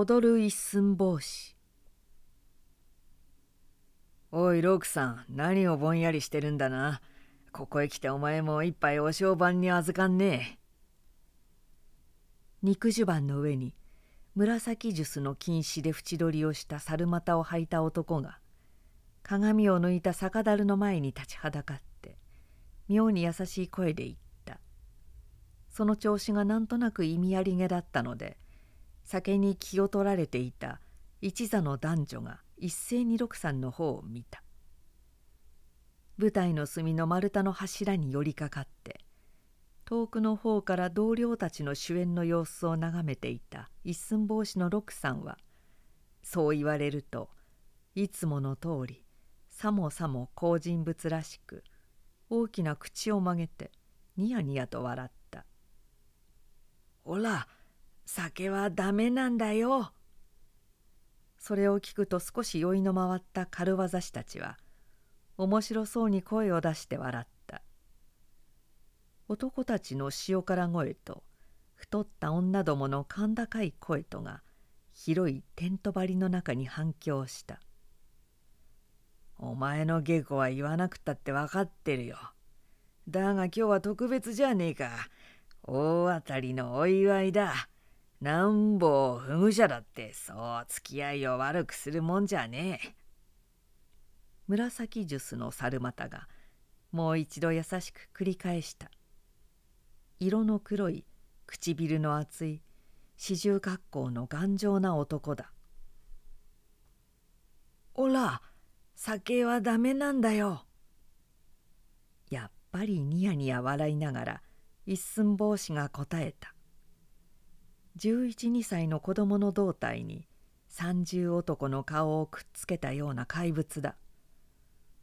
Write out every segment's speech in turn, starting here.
踊る一寸法師。おいロークさん何をぼんやりしてるんだな。ここへ来てお前も一杯お商売に預かんねえ。肉襦袢の上に紫ジュスの金糸で縁取りをした猿股を履いた男が鏡を抜いた酒樽の前に立ちはだかって妙に優しい声で言った。その調子がなんとなく意味ありげだったので酒に気を取られていた一座の男女が一斉に六さんの方を見た。舞台の隅の丸太の柱に寄りかかって遠くの方から同僚たちの主演の様子を眺めていた一寸法師の六さんはそう言われるといつもの通りさもさも好人物らしく大きな口を曲げてニヤニヤと笑った「ほら酒はダメなんだよ」それを聞くと少し酔いの回った軽業師たちは面白そうに声を出して笑った男たちの塩辛声と太った女どもの甲高い声とが広いテント張りの中に反響した「お前の稽古は言わなくたって分かってるよ。だが今日は特別じゃねえか。大当たりのお祝いだ。なんぼ不具者だってそう付き合いを悪くするもんじゃねえ。紫ジュスの猿股がもう一度優しく繰り返した。色の黒い唇の厚い四十格好の頑丈な男だ。おら酒はダメなんだよ。やっぱりニヤニヤ笑いながら一寸法師が答えた。112歳の子供の胴体に三重男の顔をくっつけたような怪物だ。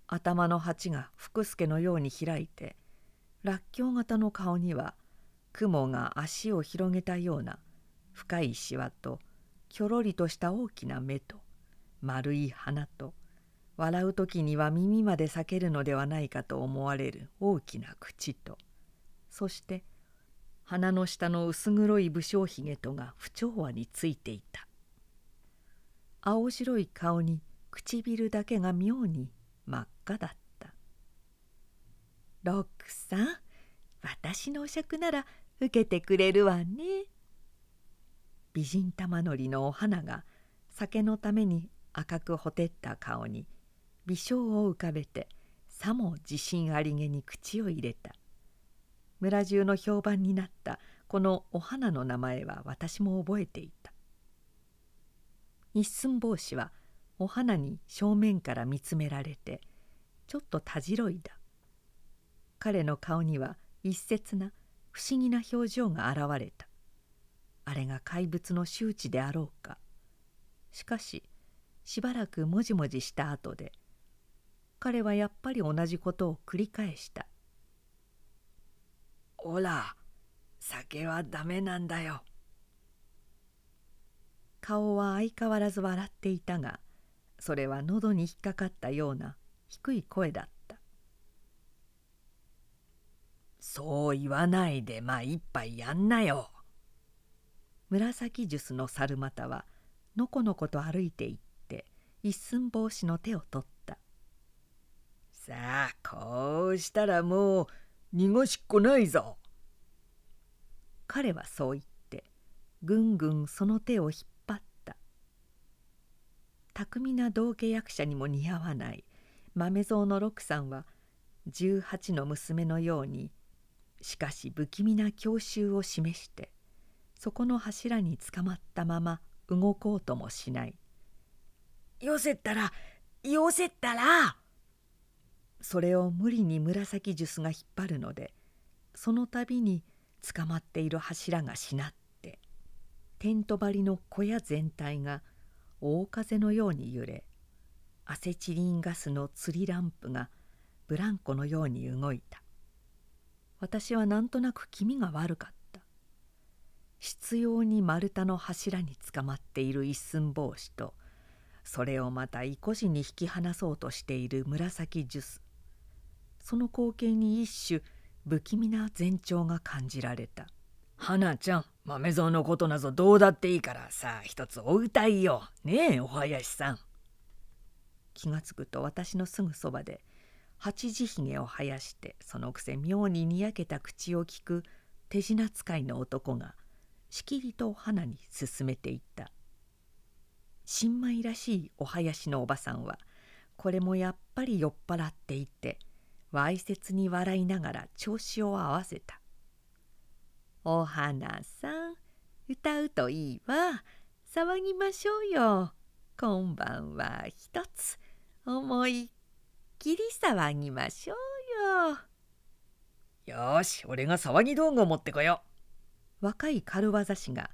頭の鉢が福助のように開いてらっきょう型の顔には雲が足を広げたような深いしわときょろりとした大きな目と丸い鼻と笑う時には耳まで裂けるのではないかと思われる大きな口とそして鼻の下の薄黒い武将髭とが不調和についていた。青白い顔に唇だけが妙に真っ赤だった「ロックさん私のお酌なら受けてくれるわね」美人玉のりのお花が酒のために赤くほてった顔に微笑を浮かべてさも自信ありげに口を入れた。村中の評判になった。このお花の名前は私も覚えていた。一寸法師はお花に正面から見つめられてちょっとたじろいだ。彼の顔には一節な不思議な表情が現れた。あれが怪物の周知であろうか。しかししばらくもじもじした後で彼はやっぱり同じことを繰り返した「おら酒はダメなんだよ」顔は相変わらず笑っていたがそれは喉に引っかかったような低い声だった「そう言わないでまあ一杯やんなよ」紫ジュスの猿股はのこのこと歩いていって一寸法師の手を取った「さあこうしたらもう濁しっこないぞ」彼はそう言ってぐんぐんその手を引っ張った。巧みな道家役者にも似合わない。豆蔵の六さんは18の娘のようにしかし不気味な郷愁を示してそこの柱につかまったまま動こうともしない「よせったらよせったら!」それを無理に紫ジュスが引っ張るのでその度に捕まっている柱がしなってテント張りの小屋全体が大風のように揺れアセチリンガスの釣りランプがブランコのように動いた。私はなんとなく気味が悪かった。執拗に丸太の柱につかまっている一寸法師とそれをまた意固地に引き離そうとしている紫ジュス。その光景に一種不気味な前兆が感じられた花ちゃん豆蔵のことなぞどうだっていいからさあ一つお歌いよねえお囃子さん。気がつくと私のすぐそばで八字ひげを生やしてそのくせ妙ににやけた口を聞く手品使いの男がしきりと花に勧めていった。新米らしいお囃子のおばさんはこれもやっぱり酔っ払っていてわいせつに笑いながら調子を合わせた「お花さん歌うといいわ。騒ぎましょうよ。今晩は一つ。思いっきり騒ぎましょうよ。よし俺が騒ぎ道具を持ってこよう。若い軽業師が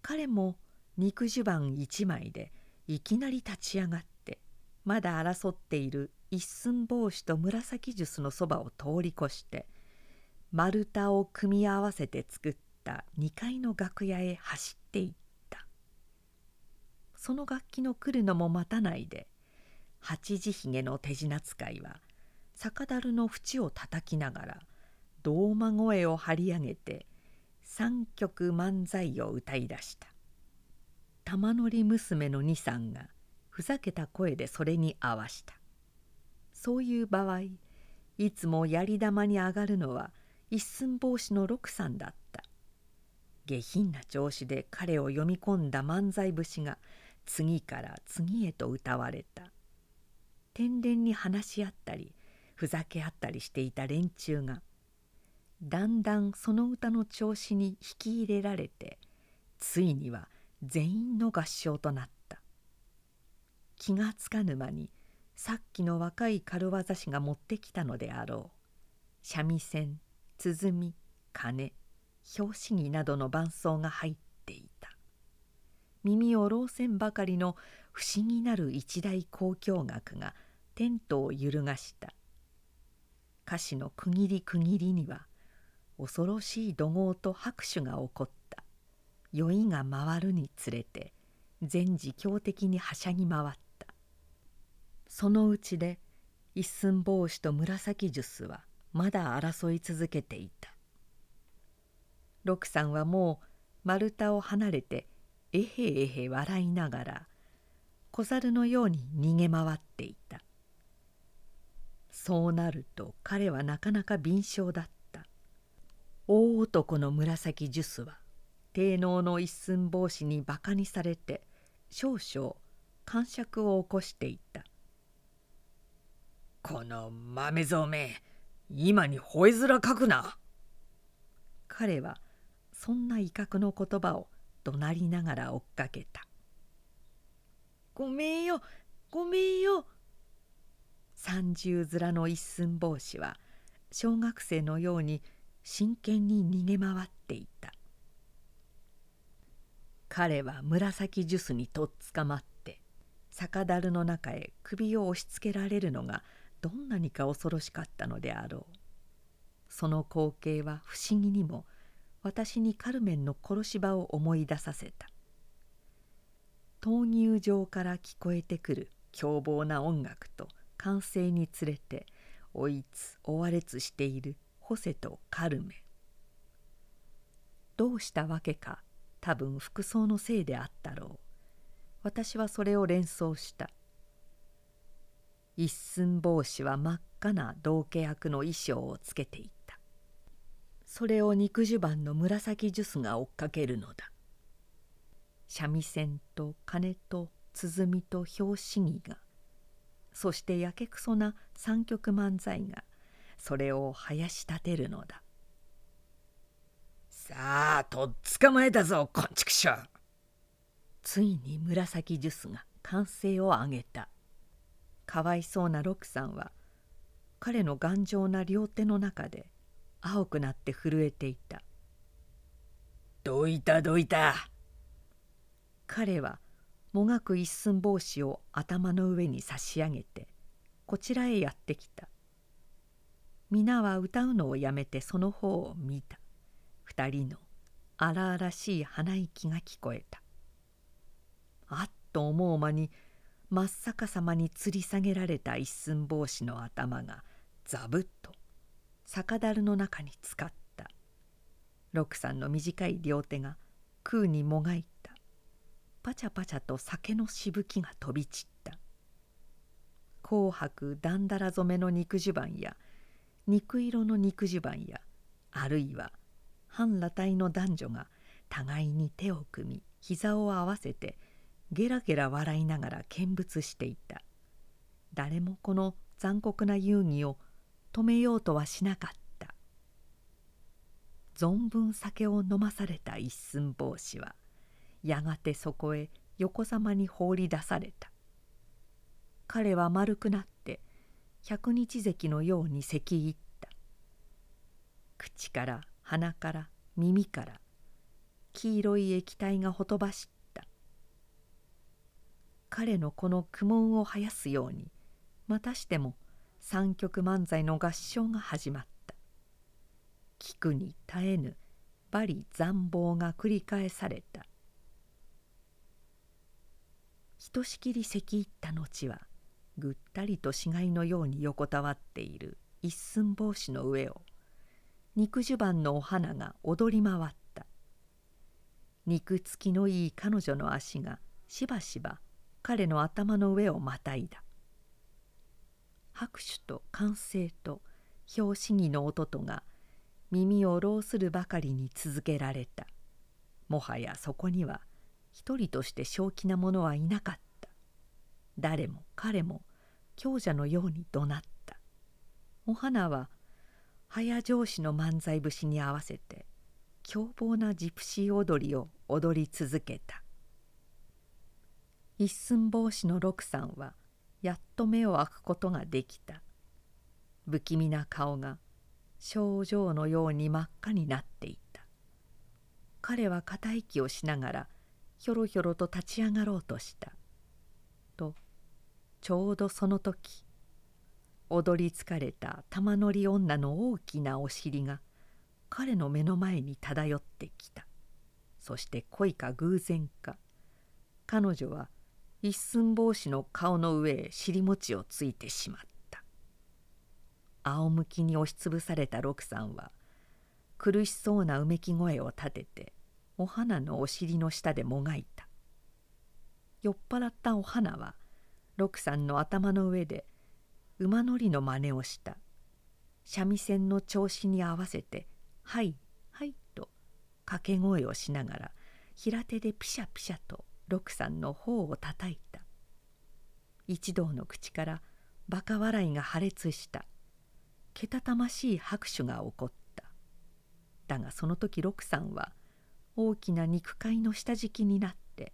彼も肉襦袢一枚でいきなり立ち上がってまだ争っている一寸法師と紫ジュスのそばを通り越して丸太を組み合わせて作った2階の楽屋へ走っていった。その楽器の来るのも待たないで八字ひげの手品使いは酒樽の縁をたたきながら胴間声を張り上げて三曲漫才を歌い出した。玉乗り娘の二さんがふざけた声でそれに合わした。そういう場合いつもやり玉に上がるのは一寸法師の六さんだった。下品な調子で彼を読み込んだ漫才節が次から次へと歌われた。天然に話し合ったりふざけ合ったりしていた連中がだんだんその歌の調子に引き入れられてついには全員の合唱となった。気がつかぬ間にさっきの若い軽業師が持ってきたのであろう。三味線鼓鐘拍子木などの伴奏が入っていた。耳を老せんばかりの不思議なる一大交響楽がテントを揺るがした。歌詞の区切り区切りには恐ろしい怒号と拍手が起こった。酔いが回るにつれて全時強敵にはしゃぎ回った。そのうちで一寸法師と紫ジュスはまだ争い続けていた。六さんはもう丸太を離れてえへえへ笑いながら小猿のように逃げ回っていた。そうなると彼はなかなか敏捷だった。大男の紫ジュスは低能の一寸法師にバカにされて少々感触を起こしていた。この豆蔵め今に吠え面かくな。彼はそんな威嚇の言葉を怒鳴りながら追っかけた「ごめんよごめんよ。三重面の一寸法師は小学生のように真剣に逃げ回っていた。彼は紫ジュスにとっ捕まって酒樽の中へ首を押しつけられるのがどんなにか恐ろしかったのであろう。その光景は不思議にも私にカルメンの殺し場を思い出させた。闘牛場から聞こえてくる凶暴な音楽と完成につれて追いつ追われつしているホセとカルメ。ンどうしたわけか多分服装のせいであったろう。私はそれを連想した。一寸法師は真っ赤な道家役の衣装をつけていた。それを肉襦袢の紫ジュスが追っかけるのだ。三味線と鐘と鼓と拍子木がそしてやけくそな三曲漫才がそれをはやし立てるのだ。さあとっ捕まえたぞこんちくしょう。ついに紫ジュスが歓声を上げた。かわいそうなロクさんは彼の頑丈な両手の中で青くなって震えていた。どいたどいた。彼はもがく一寸法師を頭の上に差し上げてこちらへやってきた。皆は歌うのをやめてその方を見た。二人の荒々しい鼻息が聞こえた。あっと思う間に真っ逆さまに吊り下げられた一寸法師の頭がザブッと酒樽の中に浸かった。六さんの短い両手が空にもがいた。パチャパチャと酒のしぶきが飛び散った。紅白だんだら染めの肉襦袢や肉色の肉襦袢やあるいは半裸体の男女が互いに手を組み膝を合わせてゲラゲラ笑いながら見物していた。誰もこの残酷な遊戯を止めようとはしなかった。存分酒を飲まされた一寸法師はやがてそこへ横さまに放り出された。彼は丸くなって百日関のように咳入った。口から鼻から耳から黄色い液体がほとばし彼のこの苦悶を生やすようにまたしても三曲漫才の合唱が始まった。聞くに絶えぬ罵詈残暴が繰り返された。ひとしきり咳入った後はぐったりと死骸のように横たわっている一寸法師の上を肉襦袢のお花が踊り回った。肉付きのいい彼女の足がしばしば彼の頭の上をまたいだ。拍手と歓声と拍子木の音とが耳を浪するばかりに続けられた。もはやそこには一人として正気な者はいなかった。誰も彼も強者のように怒鳴った。お花は早上司の漫才節に合わせて凶暴なジプシー踊りを踊り続けた。一寸法師の六さんはやっと目を開くことができた。不気味な顔が症状のように真っ赤になっていた。彼は片息をしながらひょろひょろと立ち上がろうとした。とちょうどその時踊り疲れた玉乗り女の大きなお尻が彼の目の前に漂ってきた。そして恋か偶然か。彼女は一寸法師の顔の上へ尻餅をついてしまった。仰向きに押しつぶされた六さんは苦しそうなうめき声を立ててお花のお尻の下でもがいた。酔っ払ったお花は六さんの頭の上で馬乗りの真似をした。三味線の調子に合わせて「はいはい」と掛け声をしながら平手でピシャピシャと六さんの頬をたたいた。一同の口からバカ笑いが破裂した。けたたましい拍手が起こった。だがその時六さんは大きな肉塊の下敷きになって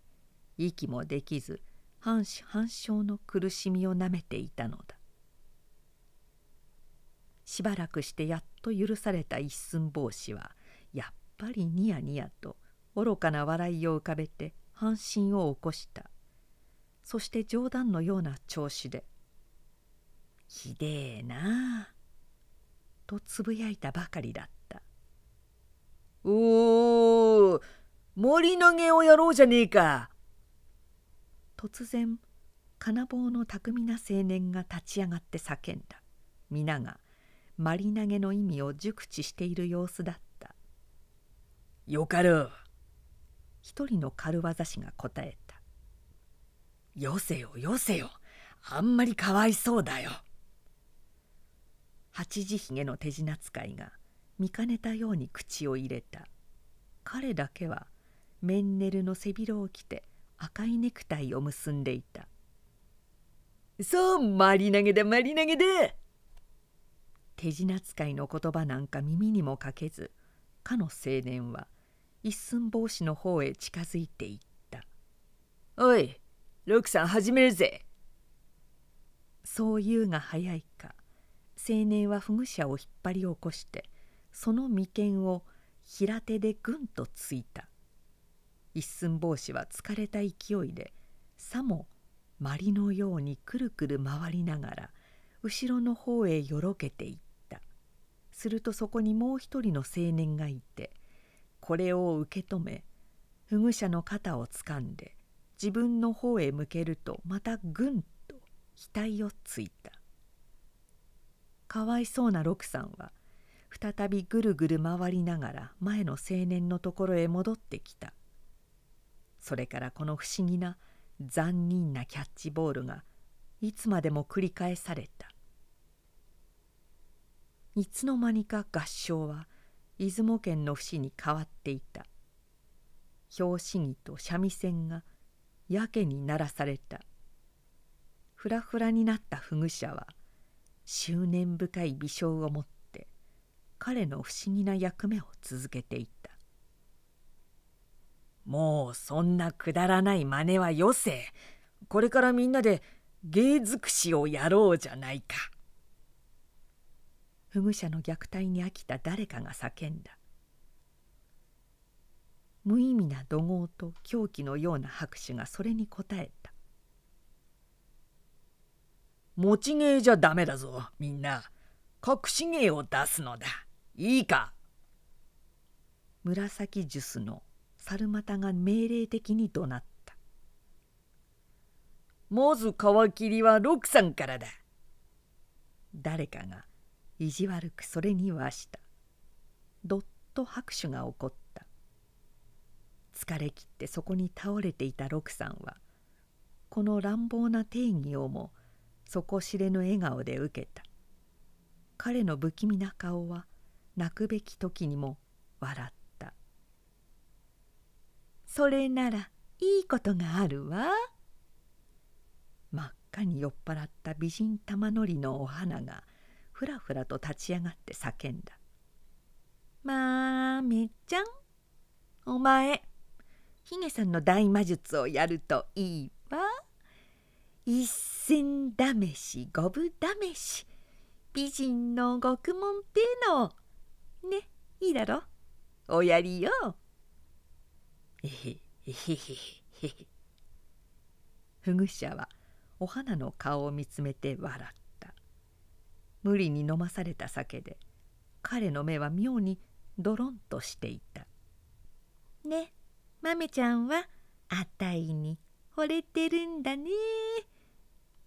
息もできず半死半生の苦しみをなめていたのだ。しばらくしてやっと許された一寸法師はやっぱりニヤニヤと愚かな笑いを浮かべて半身を起こした。そして冗談のような調子で「ひでえなあ」とつぶやいたばかりだった「おお森投げをやろうじゃねえか」突然金棒の巧みな青年が立ち上がって叫んだ。皆がマリ投げの意味を熟知している様子だった「よかる一人の軽業師が答えた「よせよよせよ。あんまりかわいそうだよ」八時ひげの手品使いが見かねたように口を入れた。彼だけはメンネルの背広を着て赤いネクタイを結んでいた「そうマリ投げだマリ投げだ!」手品使いの言葉なんか耳にもかけずかの青年は「一寸法師の方へ近づいていった「おい六さん始めるぜ!」そう言うが早いか青年はフグ者を引っ張り起こしてその眉間を平手でぐんとついた。一寸法師は疲れた勢いでさも鞠のようにくるくる回りながら後ろの方へよろけていった。するとそこにもう一人の青年がいてこれを受け止め保護者の肩をつかんで自分の方へ向けるとまたぐんと額をついた。かわいそうな六さんは再びぐるぐる回りながら前の青年のところへ戻ってきた。それからこの不思議な残忍なキャッチボールがいつまでも繰り返された。いつの間にか合唱は出雲県の節に変わっていた。拍子木と三味線がやけに鳴らされた。ふらふらになった不具者は執念深い微笑を持って彼の不思議な役目を続けていた。もうそんなくだらない真似はよせこれからみんなで芸尽くしをやろうじゃないか。不具者の虐待に飽きた誰かが叫んだ。無意味な怒号と狂気のような拍手がそれに応えた。持ち芸じゃダメだぞみんな。隠し芸を出すのだ。いいか。紫ジュスの猿股が命令的に怒鳴った。まず皮切りは六さんからだ。誰かが意地悪くそれにはした。どっと拍手が起こった。疲れ切ってそこに倒れていた六さんはこの乱暴な定義をも底知れぬ笑顔で受けた。彼の不気味な顔は泣くべき時にも笑った「それならいいことがあるわ」真っ赤に酔っ払った美人玉乗りのお花がふらふらと立ち上がって叫んだ「まあめちゃんお前ヒゲさんの大魔術をやるといいわ。一銭試し五分試し美人の獄門ってのねいいだろ？おやりよ。えへえへへへへ。ふぐ者はお花の顔を見つめて笑った。無理に飲まされた酒で彼の目は妙にドロンとしていた「ね豆ちゃんはあたいに惚れてるんだね。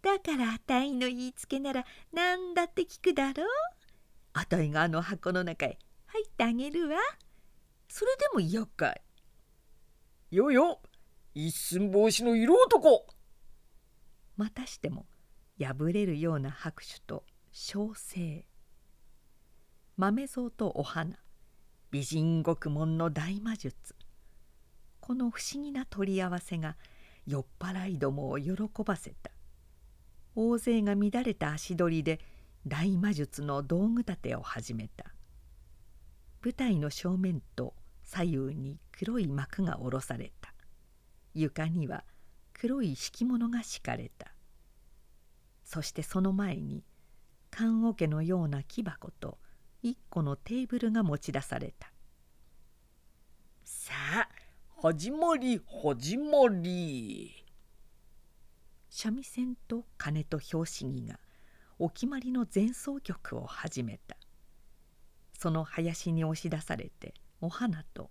だからあたいの言いつけなら何だって聞くだろう。あたいがあの箱の中へ入ってあげるわ。それでも嫌かい。よよ一寸法師の色男。またしても破れるような拍手と小生。豆蔵とお花。美人獄門の大魔術。この不思議な取り合わせが酔っ払いどもを喜ばせた。大勢が乱れた足取りで大魔術の道具立てを始めた。舞台の正面と左右に黒い幕が下ろされた。床には黒い敷物が敷かれた。そしてその前に棺桶のような木箱と一個のテーブルが持ち出された。さあ始まり始まり。三味線と鐘と拍子木がお決まりの前奏曲を始めた。その林に押し出されてお花と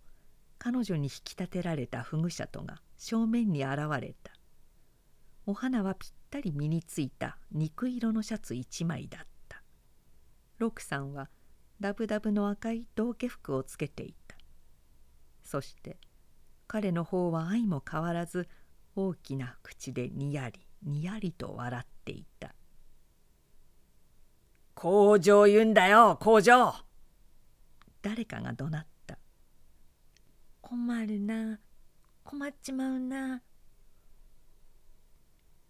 彼女に引き立てられたふぐ者とが正面に現れた。お花はぴったり身についた肉色のシャツ一枚だった。六さんはダブダブの赤い道化服をつけていた。そして彼の方は相も変わらず大きな口でにやりにやりと笑っていた「工場言うんだよ工場!」誰かが怒鳴った「困るな困っちまうな」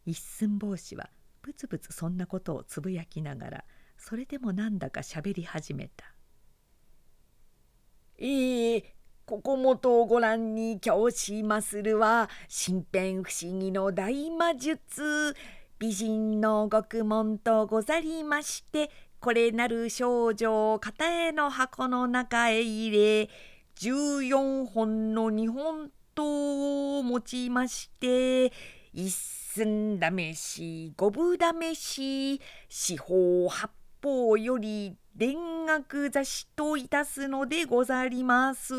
一寸法師はぶつぶつそんなことをつぶやきながらそれでもなんだかしゃべり始めた「いいここもとご覧に教しまするは身辺不思議の大魔術。美人の獄門とござりましてこれなる少女を片への箱の中へ入れ14本の日本刀を持ちまして一寸試し五分試し四方八方より田楽座しといたすのでござります。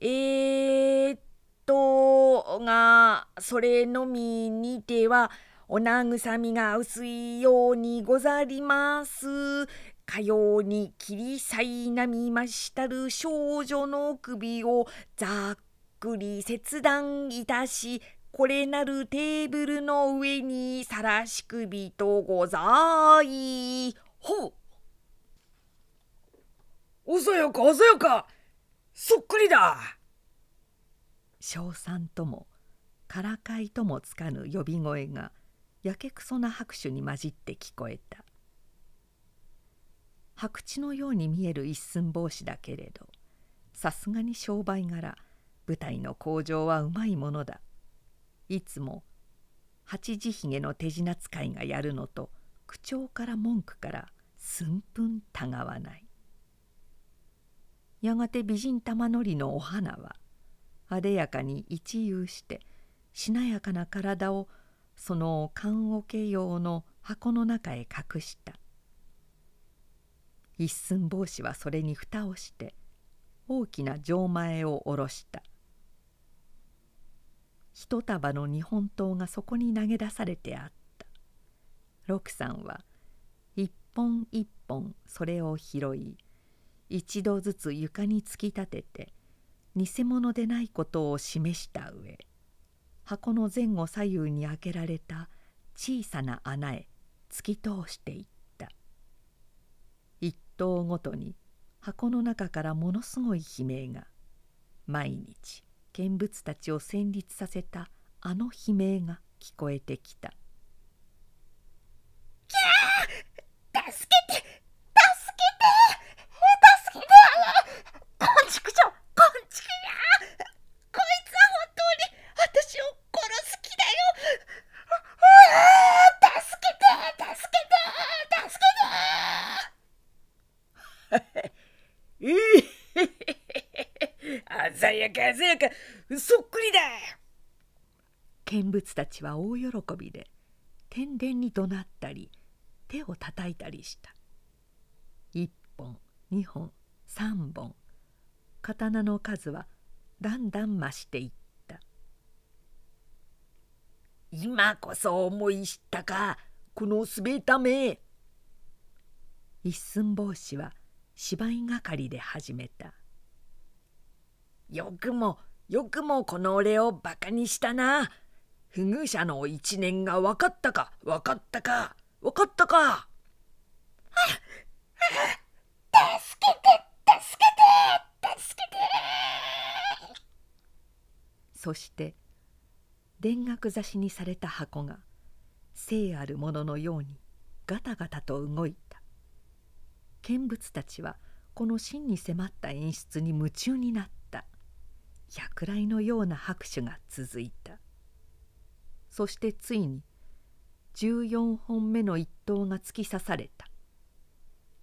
えー、っとがそれのみにてはお慰みが薄いようにござります。かように切りさいなみましたる少女の首をざっくり切断いたしこれなるテーブルの上にさらし首とござい。ほう。おそよかおそよか。そっくりだ。称賛ともからかいともつかぬ呼び声がやけくそな拍手に混じって聞こえた。白地のように見える一寸法師だけれどさすがに商売柄舞台の向上はうまいものだいつも八時ひげの手品使いがやるのと口調から文句から寸分たがわない。やがて美人玉のりのお花はあでやかに一遊してしなやかな体をその棺桶用の箱の中へ隠した。一寸法師はそれに蓋をして大きな錠前を下ろした。一束の日本刀がそこに投げ出されてあった。六さんは一本一本それを拾い一度ずつ床に突き立てて偽物でないことを示した上箱の前後左右に開けられた小さな穴へ突き通していった。一頭ごとに箱の中からものすごい悲鳴が毎日見物たちを戦慄させたあの悲鳴が聞こえてきた「キャー助けて助けて助けてこんちくしょこんちくやこいつは本当に私を殺す気だよ助けて助けて助けてええ鮮やか鮮やかそっくりだ。見物たちは大喜びで天然に怒鳴ったり手をたたいたりした。一本二本三本。刀の数はだんだん増していった。今こそ思い知ったかこのすべため一寸法師は芝居がかりで始めた。よくもよくもこの俺をバカにしたな。不遇者の一年が分かったか分かったか分かったか。助けて助けて助けてそして田楽刺しにされた箱が聖あるもののようにガタガタと動いた。見物たちはこの真に迫った演出に夢中になった。百来のような拍手が続いた。そしてついに14本目の一刀が突き刺された。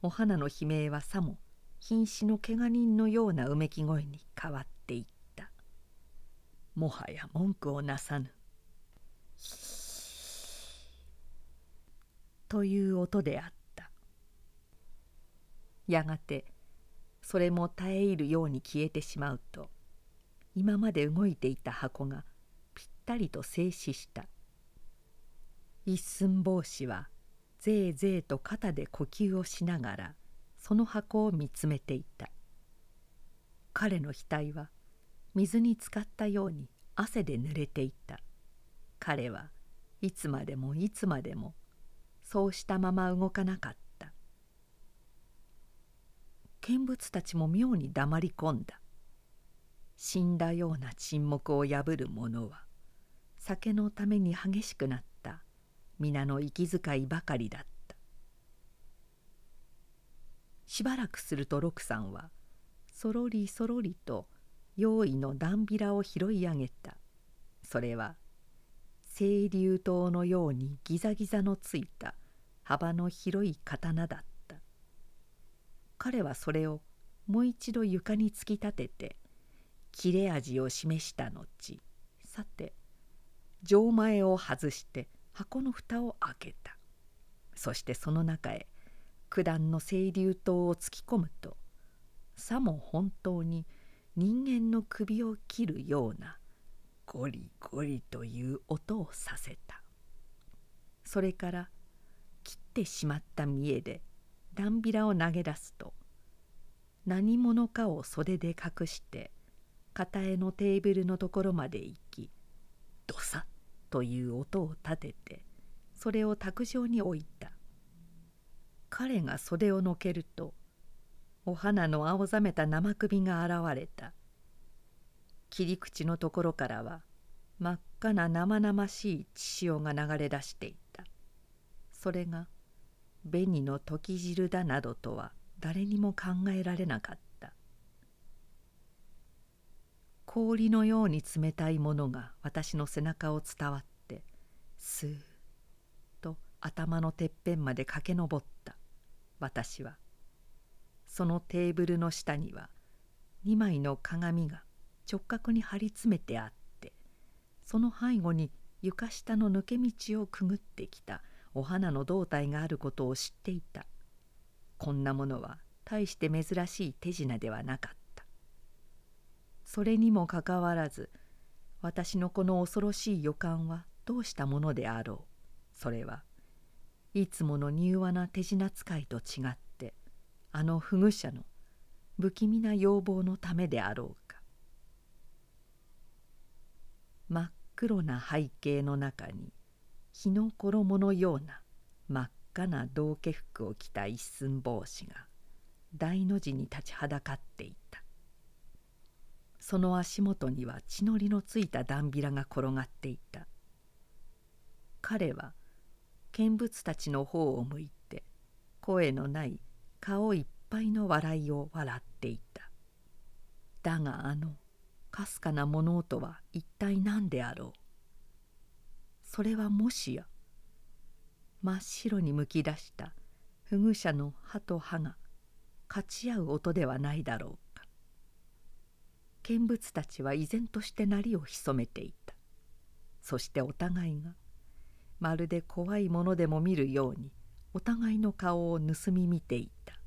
お花の悲鳴はさも瀕死のけが人のようなうめき声に変わっていった。もはや文句をなさぬ。という音であった。やがてそれも絶え入るように消えてしまうと今まで動いていた箱がぴったりと静止した。一寸法師はぜいぜいと肩で呼吸をしながらその箱を見つめていた。彼の額は水に浸かったように汗で濡れていた。彼はいつまでもいつまでもそうしたまま動かなかった。見物たちも妙に黙り込んだ。死んだような沈黙を破る者は酒のために激しくなった皆の息遣いばかりだった。しばらくすると六さんはそろりそろりと用意の段びらを拾い上げた。それは清流刀のようにギザギザのついた幅の広い刀だった。彼はそれをもう一度床に突き立てて切れ味を示した後さて錠前を外して箱の蓋を開けた。そしてその中へ九段の清流刀を突き込むとさも本当に人間の首を切るようなゴリゴリという音をさせた。それから切ってしまった見栄でダンビラを投げ出すと何者かを袖で隠して片絵のテーブルのところまで行きドサッという音を立ててそれを卓上に置いた。彼が袖をのけるとお花の青ざめた生首が現れた。切り口のところからは真っ赤な生々しい血潮が流れ出していた。それが紅の溶き汁だなどとは誰にも考えられなかった。氷のように冷たいものが私の背中を伝わってスーッと頭のてっぺんまで駆け上った。私はそのテーブルの下には2枚の鏡が直角に張り詰めてあってその背後に床下の抜け道をくぐってきたお花の胴体があることを知っていた。こんなものは大して珍しい手品ではなかった。それにもかかわらず私のこの恐ろしい予感はどうしたものであろう。それはいつもの柔和な手品使いと違ってあの不具者の不気味な要望のためであろうか。真っ黒な背景の中に日の衣のような真っ赤な道化服を着た一寸法師が大の字に立ちはだかっていた。その足元には血のりのついたダンビラが転がっていた。彼は見物たちの方を向いて声のない顔いっぱいの笑いを笑っていた。だがあのかすかな物音は一体何であろう。それはもしや真っ白にむき出した不具者の歯と歯が勝ち合う音ではないだろう。見物たちは依然として鳴りを潜めていた。そしてお互いがまるで怖いものでも見るようにお互いの顔を盗み見ていた。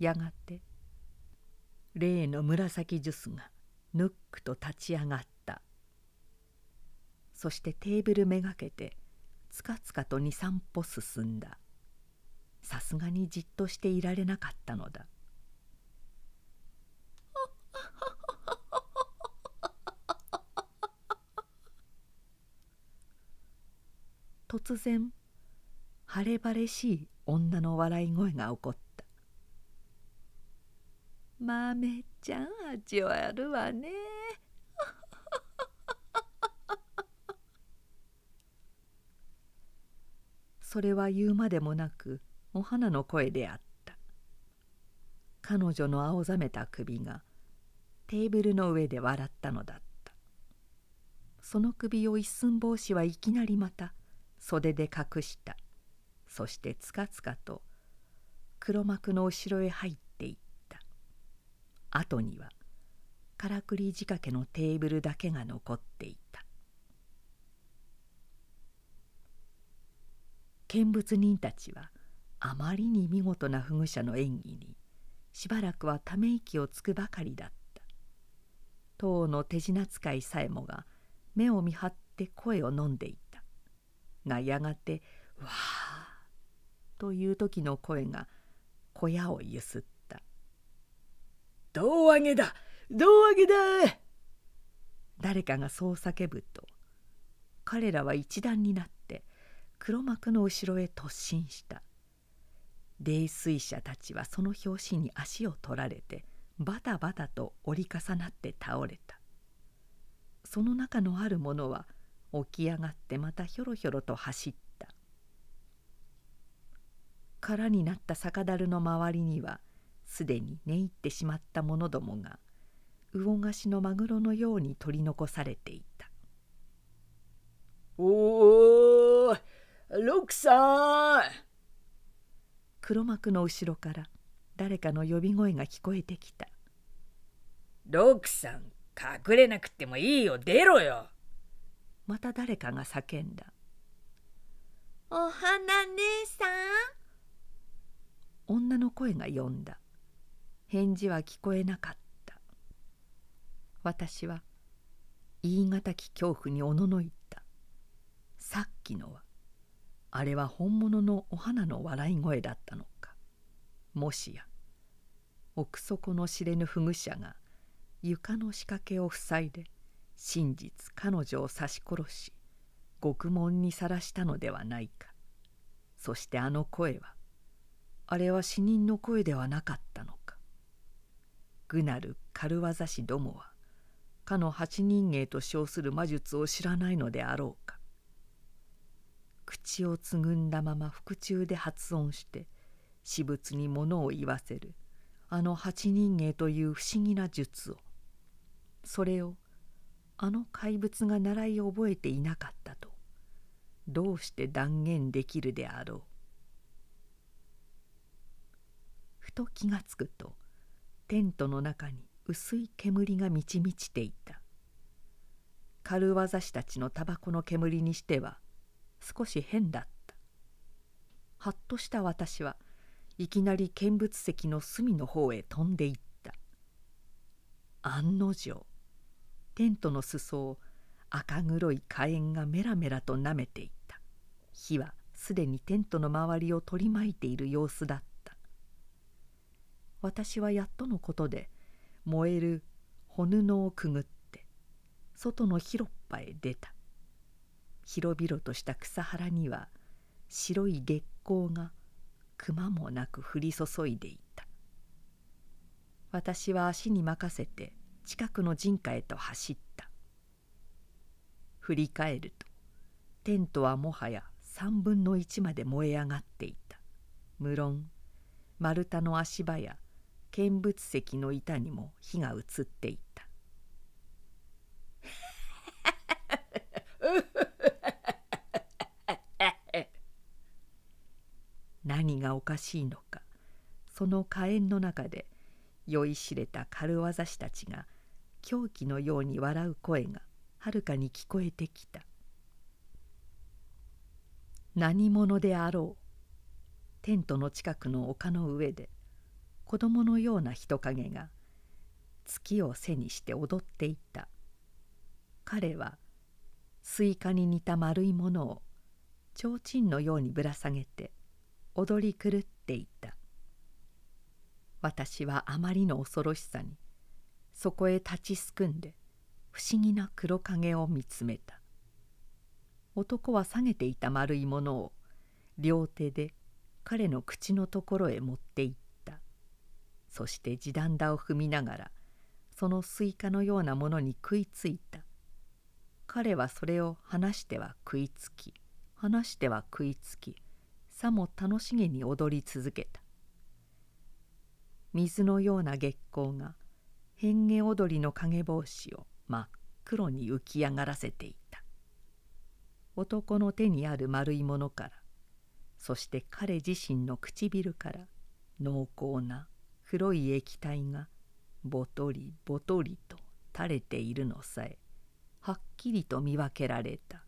やがて例の紫ジュスがぬっくと立ち上がった。そしてテーブルめがけてつかつかと23歩進んだ。さすがにじっとしていられなかったのだ。突然晴れ晴れしい女の笑い声が起こった「豆ちゃん味はあるわね」それは言うまでもなくお花の声であった。彼女の青ざめた首がテーブルの上で笑ったのだった。その首を一寸法師はいきなりまた袖で隠した。そしてつかつかと黒幕の後ろへ入っていった。後にはからくり仕掛けのテーブルだけが残っていた。見物人たちはあまりに見事な不具者の演技にしばらくはため息をつくばかりだった。当の手品使いさえもが目を見張って声を飲んでいた。がやがて「わあ」という時の声が小屋をゆすった「胴上げだ胴上げだ!」誰かがそう叫ぶと彼らは一段になって黒幕の後ろへ突進した。泥酔者たちはその拍子に足を取られてバタバタと折り重なって倒れた。その中のある者は起き上がってまたひょろひょろと走った空になった酒樽の周りにはすでに寝入ってしまった者どもが魚菓子のマグロのように取り残されていた「おー六さん!」黒幕の後ろから誰かの呼び声が聞こえてきた「六さん隠れなくてもいいよ出ろよ!」また誰かが叫んだ「お花姉さん!」女の声が呼んだ。返事は聞こえなかった。私は言い難き恐怖におののいた。さっきのはあれは本物のお花の笑い声だったのか。もしや奥底の知れぬ不具者が床の仕掛けを塞いで真実彼女を刺し殺し獄門にさらしたのではないか。そしてあの声はあれは死人の声ではなかったのか。愚なる軽業師どもはかの八人芸と称する魔術を知らないのであろうか。口をつぐんだまま腹中で発音して私物に物を言わせるあの八人芸という不思議な術を。それをあの怪物が習い覚えていなかったとどうして断言できるであろう。ふと気がつくとテントの中に薄い煙が満ち満ちていた。軽業師たちのタバコの煙にしては少し変だった。はっとした私はいきなり見物席の隅の方へ飛んでいった。案の定テントの裾を赤黒い火炎がメラメラとなめていた。火はすでにテントの周りを取り巻いている様子だった。私はやっとのことで燃える穂布をくぐって外の広っぱへ出た。広々とした草原には白い月光がくまもなく降り注いでいた。私は足に任せて近くの人家へと走った。振り返るとテントはもはや三分の一まで燃え上がっていた。無論丸太の足場や見物石の板にも火が移っていた。何がおかしいのかその火炎の中で酔いしれた軽業師たちが狂気のように笑う声がはるかに聞こえてきた。何者であろうテントの近くの丘の上で子供のような人影が月を背にして踊っていた。彼はスイカに似た丸いものを提灯のようにぶら下げて踊り狂っていた。私はあまりの恐ろしさにそこへ立ちすくんで不思議な黒影を見つめた。男は下げていた丸いものを両手で彼の口のところへ持っていった。そして地団駄を踏みながらそのスイカのようなものに食いついた。彼はそれを離しては食いつき離しては食いつきさも楽しげに踊り続けた。水のような月光が変化踊りの影帽子を真っ黒に浮き上がらせていた。男の手にある丸いものからそして彼自身の唇から濃厚な黒い液体がぼとりぼとりと垂れているのさえはっきりと見分けられた。